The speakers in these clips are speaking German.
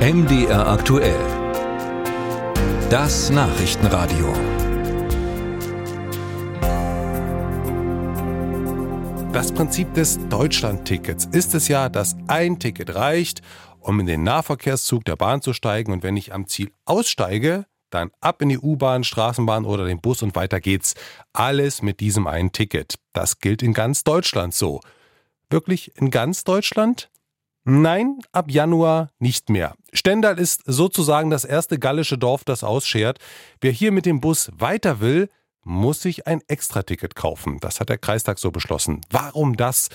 MDR aktuell. Das Nachrichtenradio. Das Prinzip des Deutschland-Tickets ist es ja, dass ein Ticket reicht, um in den Nahverkehrszug der Bahn zu steigen und wenn ich am Ziel aussteige, dann ab in die U-Bahn, Straßenbahn oder den Bus und weiter geht's. Alles mit diesem einen Ticket. Das gilt in ganz Deutschland so. Wirklich in ganz Deutschland? Nein, ab Januar nicht mehr. Stendal ist sozusagen das erste gallische Dorf, das ausschert. Wer hier mit dem Bus weiter will, muss sich ein Extraticket kaufen. Das hat der Kreistag so beschlossen. Warum das?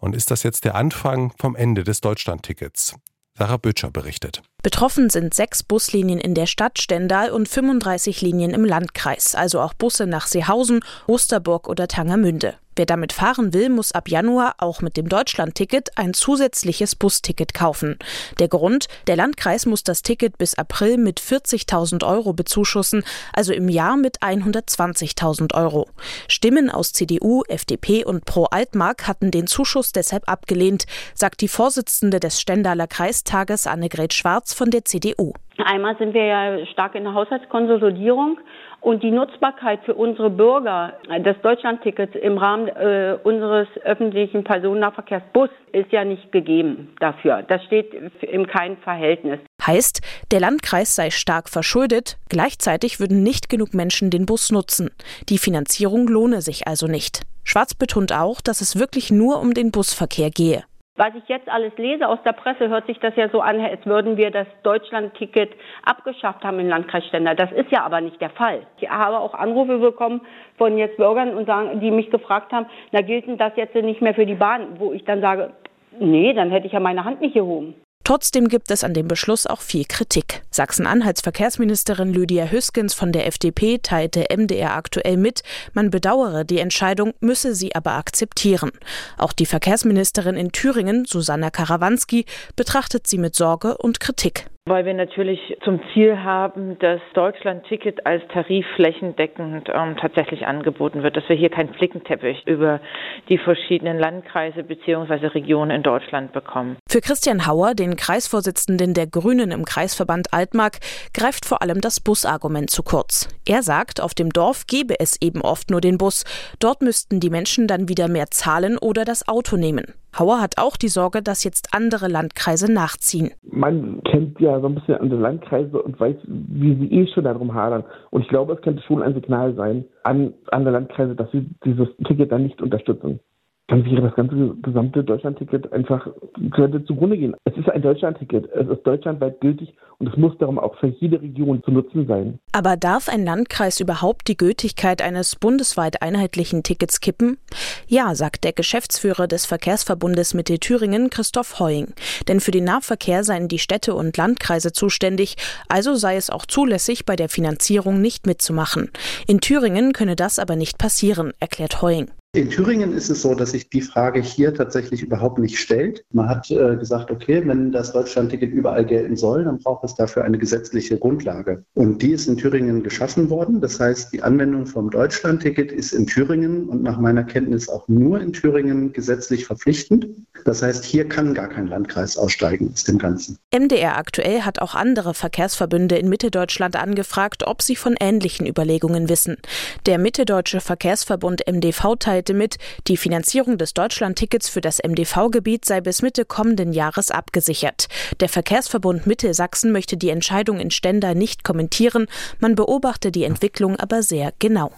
Und ist das jetzt der Anfang vom Ende des Deutschlandtickets? Sarah Böttcher berichtet. Betroffen sind sechs Buslinien in der Stadt Stendal und 35 Linien im Landkreis, also auch Busse nach Seehausen, Osterburg oder Tangermünde. Wer damit fahren will, muss ab Januar auch mit dem Deutschlandticket ein zusätzliches Busticket kaufen. Der Grund, der Landkreis muss das Ticket bis April mit 40.000 Euro bezuschussen, also im Jahr mit 120.000 Euro. Stimmen aus CDU, FDP und Pro Altmark hatten den Zuschuss deshalb abgelehnt, sagt die Vorsitzende des Stendaler Kreistages Annegret Schwarz von der CDU. Einmal sind wir ja stark in der Haushaltskonsolidierung und die Nutzbarkeit für unsere Bürger des Deutschlandtickets im Rahmen äh, unseres öffentlichen Personennahverkehrs Bus ist ja nicht gegeben dafür. Das steht in keinem Verhältnis. Heißt, der Landkreis sei stark verschuldet, gleichzeitig würden nicht genug Menschen den Bus nutzen. Die Finanzierung lohne sich also nicht. Schwarz betont auch, dass es wirklich nur um den Busverkehr gehe. Was ich jetzt alles lese aus der Presse, hört sich das ja so an, als würden wir das Deutschland-Ticket abgeschafft haben im Landkreis Stendal. Das ist ja aber nicht der Fall. Ich habe auch Anrufe bekommen von jetzt Bürgern und sagen, die mich gefragt haben, na gilt denn das jetzt nicht mehr für die Bahn? Wo ich dann sage, nee, dann hätte ich ja meine Hand nicht gehoben. Trotzdem gibt es an dem Beschluss auch viel Kritik. Sachsen-Anhalts Verkehrsministerin Lydia Hüskens von der FDP teilte MDR aktuell mit, man bedauere die Entscheidung, müsse sie aber akzeptieren. Auch die Verkehrsministerin in Thüringen, Susanna Karawanski, betrachtet sie mit Sorge und Kritik weil wir natürlich zum Ziel haben, dass Deutschland-Ticket als Tarif flächendeckend ähm, tatsächlich angeboten wird, dass wir hier keinen Flickenteppich über die verschiedenen Landkreise bzw. Regionen in Deutschland bekommen. Für Christian Hauer, den Kreisvorsitzenden der Grünen im Kreisverband Altmark, greift vor allem das Busargument zu kurz. Er sagt, auf dem Dorf gebe es eben oft nur den Bus. Dort müssten die Menschen dann wieder mehr zahlen oder das Auto nehmen. Hauer hat auch die Sorge, dass jetzt andere Landkreise nachziehen. Man kennt ja so ein bisschen andere Landkreise und weiß, wie sie eh schon darum hadern. Und ich glaube, es könnte schon ein Signal sein an andere Landkreise, dass sie dieses Ticket dann nicht unterstützen dann wäre das ganze gesamte Deutschlandticket einfach könnte zugrunde gehen. Es ist ein Deutschlandticket. Es ist deutschlandweit gültig und es muss darum auch für jede Region zu nutzen sein. Aber darf ein Landkreis überhaupt die Gültigkeit eines bundesweit einheitlichen Tickets kippen? Ja, sagt der Geschäftsführer des Verkehrsverbundes Mitte Thüringen, Christoph Heuing. Denn für den Nahverkehr seien die Städte und Landkreise zuständig, also sei es auch zulässig, bei der Finanzierung nicht mitzumachen. In Thüringen könne das aber nicht passieren, erklärt Heuing. In Thüringen ist es so, dass sich die Frage hier tatsächlich überhaupt nicht stellt. Man hat äh, gesagt, okay, wenn das Deutschlandticket überall gelten soll, dann braucht es dafür eine gesetzliche Grundlage. Und die ist in Thüringen geschaffen worden. Das heißt, die Anwendung vom Deutschlandticket ist in Thüringen und nach meiner Kenntnis auch nur in Thüringen gesetzlich verpflichtend. Das heißt, hier kann gar kein Landkreis aussteigen aus dem Ganzen. MDR aktuell hat auch andere Verkehrsverbünde in Mitteldeutschland angefragt, ob sie von ähnlichen Überlegungen wissen. Der Mitteldeutsche Verkehrsverbund MDV teilte mit, die Finanzierung des Deutschlandtickets für das MDV-Gebiet sei bis Mitte kommenden Jahres abgesichert. Der Verkehrsverbund Mittelsachsen möchte die Entscheidung in Stendal nicht kommentieren, man beobachte die Entwicklung aber sehr genau.